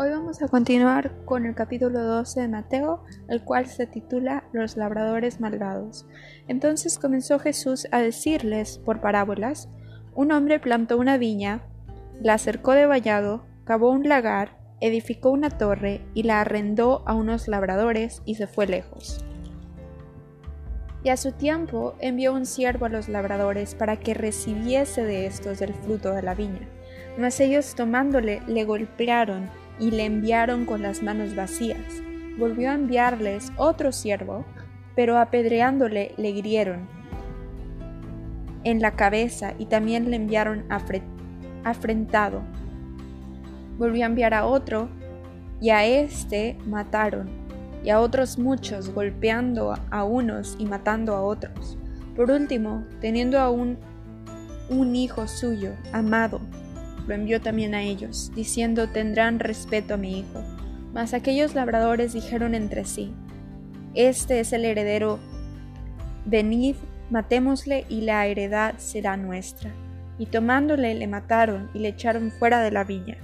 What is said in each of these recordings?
Hoy vamos a continuar con el capítulo 12 de Mateo, el cual se titula Los labradores malvados. Entonces comenzó Jesús a decirles por parábolas, un hombre plantó una viña, la cercó de vallado, cavó un lagar, edificó una torre y la arrendó a unos labradores y se fue lejos. Y a su tiempo envió un siervo a los labradores para que recibiese de estos el fruto de la viña. Mas ellos tomándole le golpearon y le enviaron con las manos vacías. Volvió a enviarles otro siervo, pero apedreándole le hirieron en la cabeza y también le enviaron afrentado. Volvió a enviar a otro y a éste mataron, y a otros muchos golpeando a unos y matando a otros. Por último, teniendo aún un hijo suyo, amado, lo envió también a ellos, diciendo tendrán respeto a mi hijo. Mas aquellos labradores dijeron entre sí, Este es el heredero, venid, matémosle y la heredad será nuestra. Y tomándole le mataron y le echaron fuera de la viña.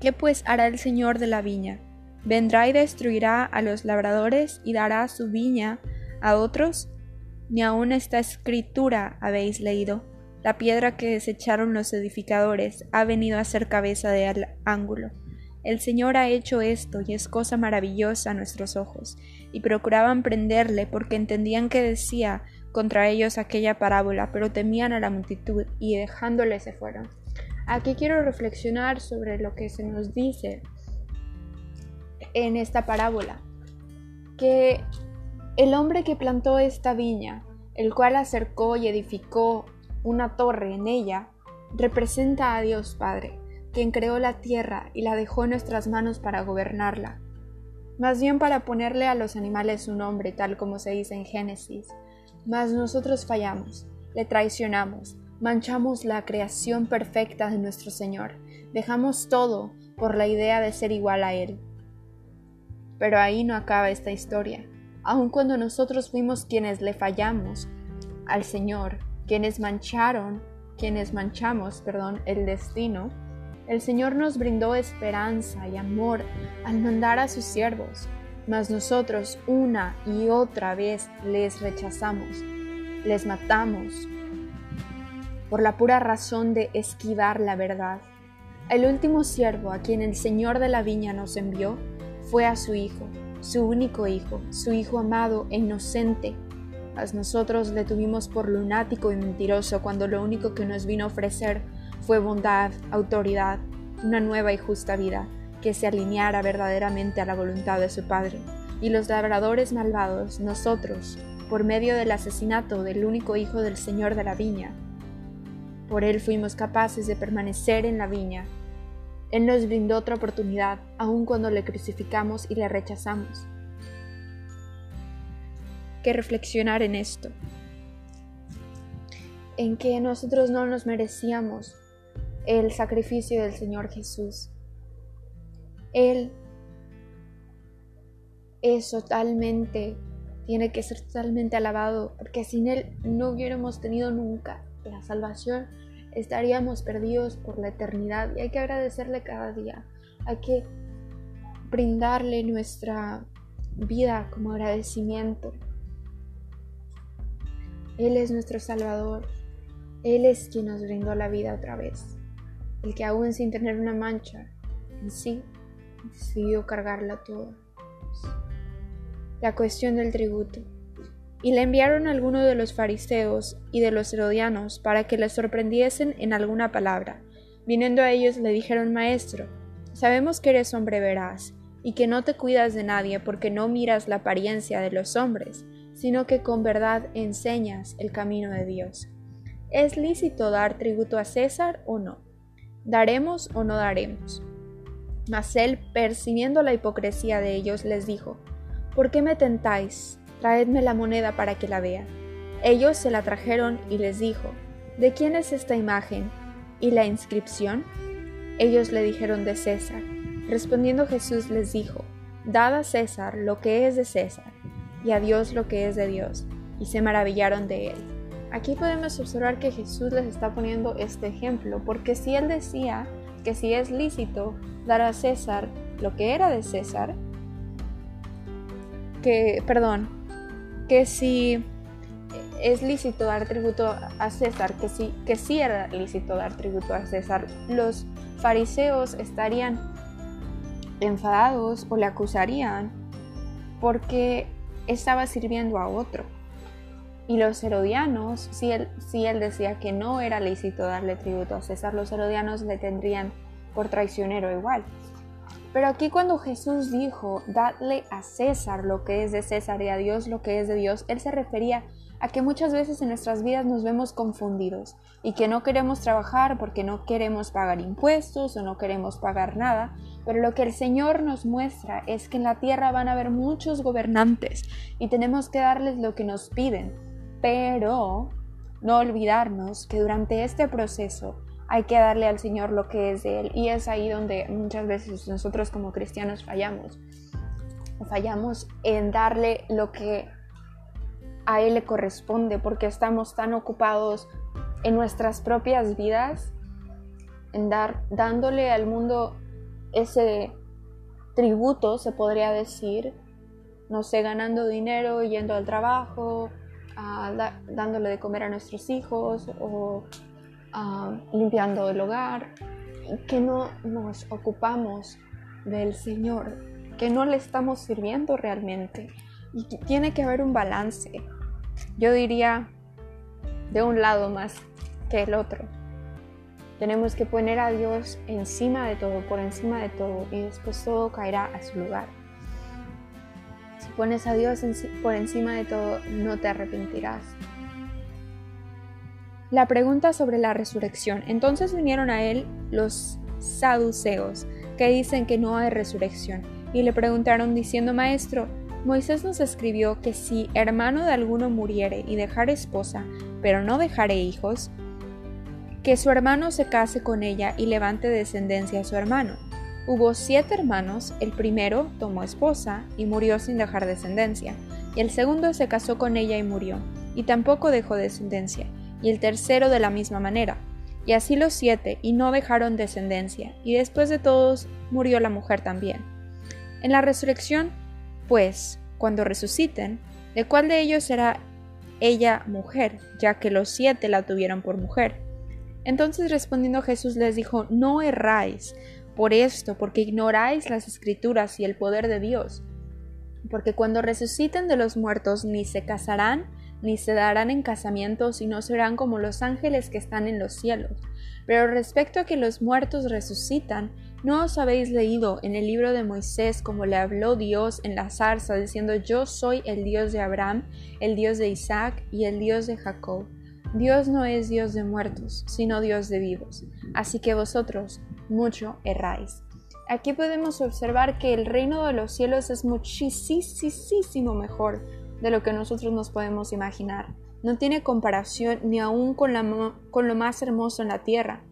¿Qué pues hará el Señor de la viña? ¿Vendrá y destruirá a los labradores y dará su viña a otros? Ni aun esta escritura habéis leído la piedra que desecharon los edificadores ha venido a ser cabeza de ángulo. El Señor ha hecho esto y es cosa maravillosa a nuestros ojos. Y procuraban prenderle porque entendían que decía contra ellos aquella parábola, pero temían a la multitud y dejándole se fueron. Aquí quiero reflexionar sobre lo que se nos dice en esta parábola, que el hombre que plantó esta viña, el cual acercó y edificó una torre en ella, representa a Dios Padre, quien creó la tierra y la dejó en nuestras manos para gobernarla, más bien para ponerle a los animales un nombre, tal como se dice en Génesis. Mas nosotros fallamos, le traicionamos, manchamos la creación perfecta de nuestro Señor, dejamos todo por la idea de ser igual a Él. Pero ahí no acaba esta historia. Aun cuando nosotros fuimos quienes le fallamos al Señor, quienes mancharon, quienes manchamos, perdón, el destino, el Señor nos brindó esperanza y amor al mandar a sus siervos, mas nosotros una y otra vez les rechazamos, les matamos, por la pura razón de esquivar la verdad. El último siervo a quien el Señor de la viña nos envió fue a su Hijo, su único Hijo, su Hijo amado e inocente, nosotros le tuvimos por lunático y mentiroso cuando lo único que nos vino a ofrecer fue bondad, autoridad, una nueva y justa vida que se alineara verdaderamente a la voluntad de su Padre. Y los labradores malvados, nosotros, por medio del asesinato del único hijo del Señor de la viña, por él fuimos capaces de permanecer en la viña. Él nos brindó otra oportunidad, aun cuando le crucificamos y le rechazamos que reflexionar en esto, en que nosotros no nos merecíamos el sacrificio del Señor Jesús. Él es totalmente, tiene que ser totalmente alabado, porque sin Él no hubiéramos tenido nunca la salvación, estaríamos perdidos por la eternidad y hay que agradecerle cada día, hay que brindarle nuestra vida como agradecimiento. Él es nuestro Salvador. Él es quien nos brindó la vida otra vez. El que aún sin tener una mancha en sí, decidió cargarla toda. La cuestión del tributo. Y le enviaron a alguno de los fariseos y de los herodianos para que le sorprendiesen en alguna palabra. Viniendo a ellos le dijeron, Maestro, sabemos que eres hombre veraz, y que no te cuidas de nadie porque no miras la apariencia de los hombres, sino que con verdad enseñas el camino de Dios. ¿Es lícito dar tributo a César o no? ¿Daremos o no daremos? Mas él, percibiendo la hipocresía de ellos, les dijo, ¿Por qué me tentáis? Traedme la moneda para que la vea. Ellos se la trajeron y les dijo, ¿De quién es esta imagen? ¿Y la inscripción? Ellos le dijeron de César. Respondiendo Jesús les dijo, Dad a César lo que es de César y a Dios lo que es de Dios, y se maravillaron de él. Aquí podemos observar que Jesús les está poniendo este ejemplo, porque si él decía que si es lícito dar a César lo que era de César, que, perdón, que si es lícito dar tributo a César, que sí, que sí era lícito dar tributo a César, los fariseos estarían enfadados o le acusarían porque estaba sirviendo a otro. Y los herodianos, si él, si él decía que no era lícito darle tributo a César, los herodianos le tendrían por traicionero igual. Pero aquí cuando Jesús dijo, dadle a César lo que es de César y a Dios lo que es de Dios, él se refería a que muchas veces en nuestras vidas nos vemos confundidos y que no queremos trabajar porque no queremos pagar impuestos o no queremos pagar nada, pero lo que el Señor nos muestra es que en la tierra van a haber muchos gobernantes y tenemos que darles lo que nos piden, pero no olvidarnos que durante este proceso hay que darle al Señor lo que es de Él. Y es ahí donde muchas veces nosotros como cristianos fallamos. Fallamos en darle lo que a Él le corresponde porque estamos tan ocupados en nuestras propias vidas, en dar, dándole al mundo ese tributo, se podría decir, no sé, ganando dinero, yendo al trabajo, dándole de comer a nuestros hijos o limpiando el hogar, que no nos ocupamos del Señor, que no le estamos sirviendo realmente. Y tiene que haber un balance yo diría de un lado más que el otro. Tenemos que poner a Dios encima de todo, por encima de todo, y después todo caerá a su lugar. Si pones a Dios por encima de todo, no te arrepentirás. La pregunta sobre la resurrección. Entonces vinieron a él los saduceos, que dicen que no hay resurrección, y le preguntaron diciendo, Maestro, Moisés nos escribió que si hermano de alguno muriere y dejare esposa, pero no dejare hijos, que su hermano se case con ella y levante descendencia a su hermano. Hubo siete hermanos, el primero tomó esposa y murió sin dejar descendencia, y el segundo se casó con ella y murió, y tampoco dejó descendencia, y el tercero de la misma manera. Y así los siete, y no dejaron descendencia, y después de todos murió la mujer también. En la resurrección pues, cuando resuciten, ¿de cuál de ellos será ella mujer, ya que los siete la tuvieron por mujer? Entonces respondiendo Jesús les dijo, no erráis por esto, porque ignoráis las escrituras y el poder de Dios. Porque cuando resuciten de los muertos ni se casarán, ni se darán en casamiento, sino serán como los ángeles que están en los cielos. Pero respecto a que los muertos resucitan, ¿No os habéis leído en el libro de Moisés como le habló Dios en la zarza, diciendo yo soy el Dios de Abraham, el Dios de Isaac y el Dios de Jacob? Dios no es Dios de muertos, sino Dios de vivos. Así que vosotros mucho erráis. Aquí podemos observar que el reino de los cielos es muchísimo mejor de lo que nosotros nos podemos imaginar. No tiene comparación ni aún con, con lo más hermoso en la tierra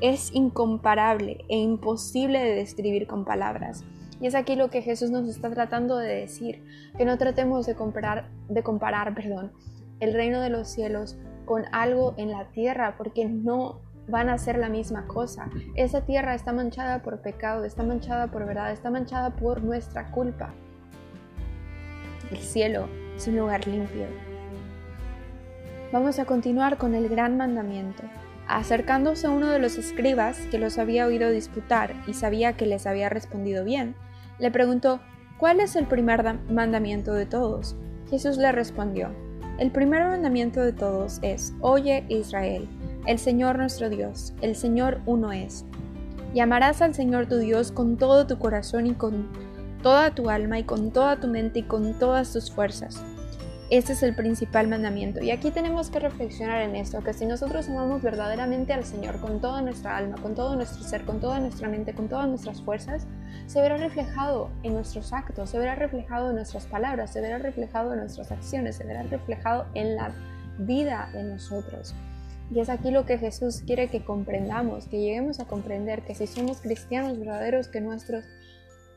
es incomparable e imposible de describir con palabras. Y es aquí lo que Jesús nos está tratando de decir, que no tratemos de comparar, de comparar perdón, el reino de los cielos con algo en la tierra, porque no van a ser la misma cosa. Esa tierra está manchada por pecado, está manchada por verdad, está manchada por nuestra culpa. El cielo es un lugar limpio. Vamos a continuar con el gran mandamiento. Acercándose a uno de los escribas que los había oído disputar y sabía que les había respondido bien, le preguntó, ¿cuál es el primer mandamiento de todos? Jesús le respondió, el primer mandamiento de todos es, Oye Israel, el Señor nuestro Dios, el Señor uno es. Y amarás al Señor tu Dios con todo tu corazón y con toda tu alma y con toda tu mente y con todas tus fuerzas este es el principal mandamiento. Y aquí tenemos que reflexionar en esto, que si nosotros amamos verdaderamente al Señor con toda nuestra alma, con todo nuestro ser, con toda nuestra mente, con todas nuestras fuerzas, se verá reflejado en nuestros actos, se verá reflejado en nuestras palabras, se verá reflejado en nuestras acciones, se verá reflejado en la vida de nosotros. Y es aquí lo que Jesús quiere que comprendamos, que lleguemos a comprender que si somos cristianos verdaderos, que nuestros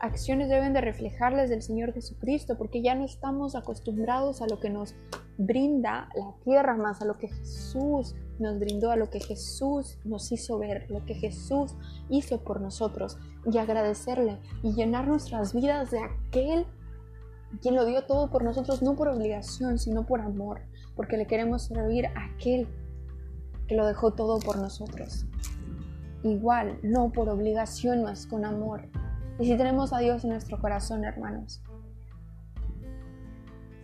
acciones deben de reflejarles del Señor Jesucristo, porque ya no estamos acostumbrados a lo que nos brinda la tierra, más a lo que Jesús nos brindó, a lo que Jesús nos hizo ver, lo que Jesús hizo por nosotros, y agradecerle y llenar nuestras vidas de aquel quien lo dio todo por nosotros, no por obligación, sino por amor, porque le queremos servir a aquel que lo dejó todo por nosotros. Igual, no por obligación, más con amor. Y si tenemos a Dios en nuestro corazón, hermanos,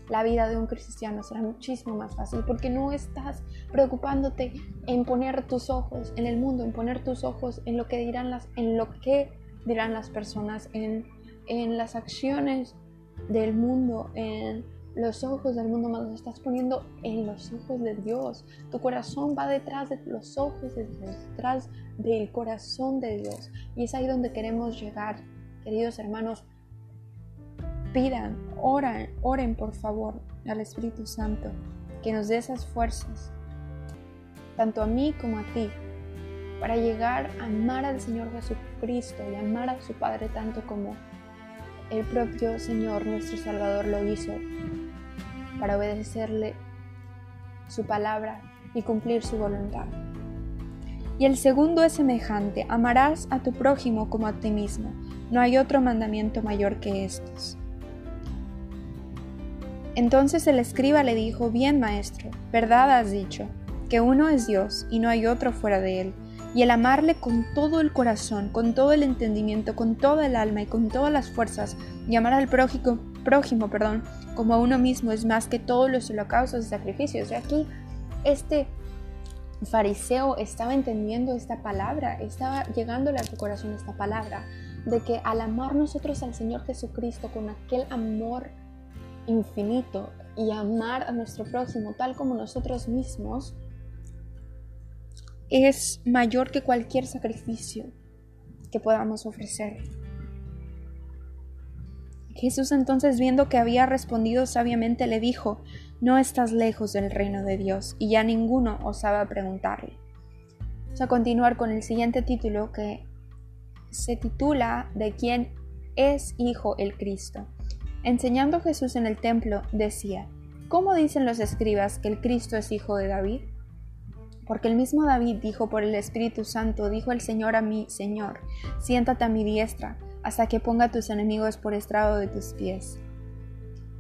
la vida de un cristiano será muchísimo más fácil porque no estás preocupándote en poner tus ojos en el mundo, en poner tus ojos en lo que dirán las, en lo que dirán las personas, en, en las acciones del mundo, en los ojos del mundo, más los estás poniendo en los ojos de Dios. Tu corazón va detrás de los ojos de Dios, detrás del corazón de Dios. Y es ahí donde queremos llegar, queridos hermanos. Pidan, oren, oren por favor al Espíritu Santo que nos dé esas fuerzas, tanto a mí como a ti, para llegar a amar al Señor Jesucristo y amar a su Padre tanto como el propio Señor nuestro Salvador lo hizo para obedecerle su palabra y cumplir su voluntad. Y el segundo es semejante, amarás a tu prójimo como a ti mismo. No hay otro mandamiento mayor que estos. Entonces el escriba le dijo, bien maestro, verdad has dicho, que uno es Dios y no hay otro fuera de él y el amarle con todo el corazón, con todo el entendimiento, con toda el alma y con todas las fuerzas, y amar al prójimo, perdón, como a uno mismo es más que todos los holocaustos y sacrificios. Y aquí este fariseo estaba entendiendo esta palabra, estaba llegándole a su corazón esta palabra, de que al amar nosotros al Señor Jesucristo con aquel amor infinito y amar a nuestro prójimo tal como nosotros mismos, es mayor que cualquier sacrificio que podamos ofrecer. Jesús entonces viendo que había respondido sabiamente le dijo, no estás lejos del reino de Dios, y ya ninguno osaba preguntarle. Vamos a continuar con el siguiente título que se titula de quién es Hijo el Cristo. Enseñando Jesús en el templo, decía, ¿cómo dicen los escribas que el Cristo es hijo de David? Porque el mismo David dijo por el Espíritu Santo, dijo el Señor a mí, Señor, siéntate a mi diestra, hasta que ponga a tus enemigos por estrado de tus pies.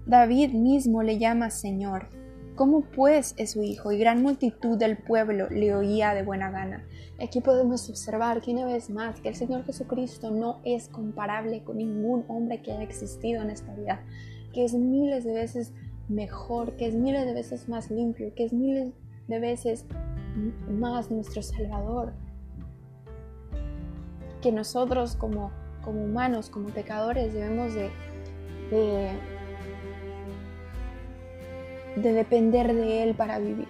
David mismo le llama Señor. ¿Cómo pues es su hijo? Y gran multitud del pueblo le oía de buena gana. Aquí podemos observar que una vez más que el Señor Jesucristo no es comparable con ningún hombre que haya existido en esta vida, que es miles de veces mejor, que es miles de veces más limpio, que es miles de veces más nuestro Salvador. Que nosotros como, como humanos, como pecadores, debemos de, de depender de Él para vivir.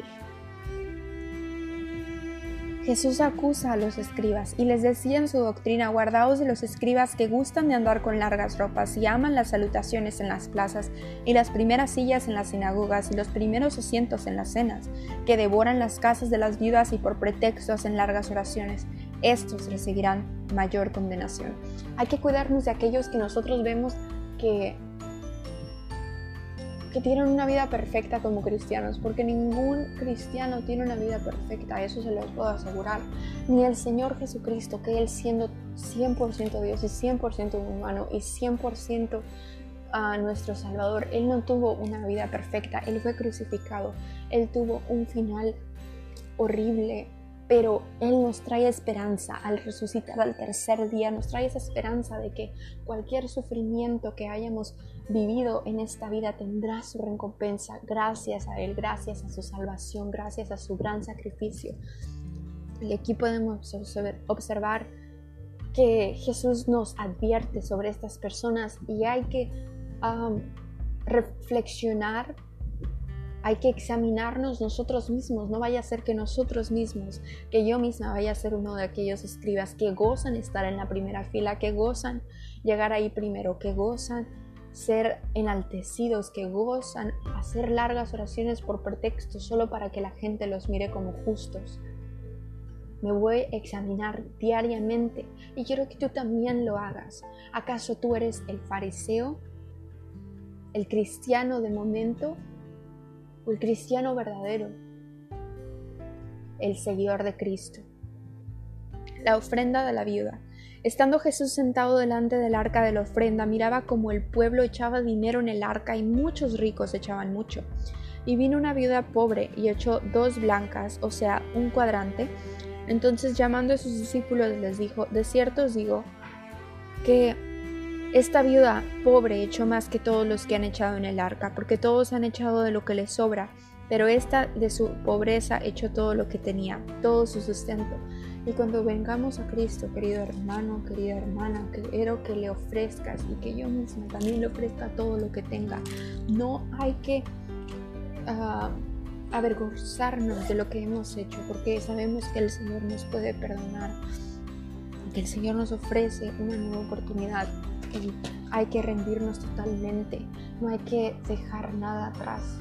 Jesús acusa a los escribas y les decía en su doctrina, guardaos de los escribas que gustan de andar con largas ropas y aman las salutaciones en las plazas y las primeras sillas en las sinagogas y los primeros asientos en las cenas, que devoran las casas de las viudas y por pretexto hacen largas oraciones. Estos recibirán mayor condenación. Hay que cuidarnos de aquellos que nosotros vemos que que tienen una vida perfecta como cristianos, porque ningún cristiano tiene una vida perfecta, eso se los puedo asegurar. Ni el Señor Jesucristo, que Él siendo 100% Dios y 100% humano y 100% a nuestro Salvador, Él no tuvo una vida perfecta, Él fue crucificado, Él tuvo un final horrible, pero Él nos trae esperanza al resucitar al tercer día, nos trae esa esperanza de que cualquier sufrimiento que hayamos vivido en esta vida tendrá su recompensa gracias a Él, gracias a su salvación, gracias a su gran sacrificio. Y aquí podemos observar que Jesús nos advierte sobre estas personas y hay que reflexionar hay que examinarnos nosotros mismos, no vaya a ser que nosotros mismos, que yo misma vaya a ser uno de aquellos escribas que gozan estar en la primera fila, que gozan llegar ahí primero, que gozan ser enaltecidos, que gozan hacer largas oraciones por pretexto solo para que la gente los mire como justos. Me voy a examinar diariamente y quiero que tú también lo hagas. ¿Acaso tú eres el fariseo? ¿El cristiano de momento? ¿O el cristiano verdadero? El seguidor de Cristo. La ofrenda de la viuda. Estando Jesús sentado delante del arca de la ofrenda, miraba como el pueblo echaba dinero en el arca y muchos ricos echaban mucho. Y vino una viuda pobre y echó dos blancas, o sea, un cuadrante. Entonces llamando a sus discípulos les dijo, de cierto os digo que esta viuda pobre echó más que todos los que han echado en el arca, porque todos han echado de lo que les sobra, pero esta de su pobreza echó todo lo que tenía, todo su sustento. Y cuando vengamos a Cristo, querido hermano, querida hermana, quiero que le ofrezcas y que yo misma también le ofrezca todo lo que tenga. No hay que ah, avergonzarnos de lo que hemos hecho, porque sabemos que el Señor nos puede perdonar, que el Señor nos ofrece una nueva oportunidad. Hay que rendirnos totalmente, no hay que dejar nada atrás.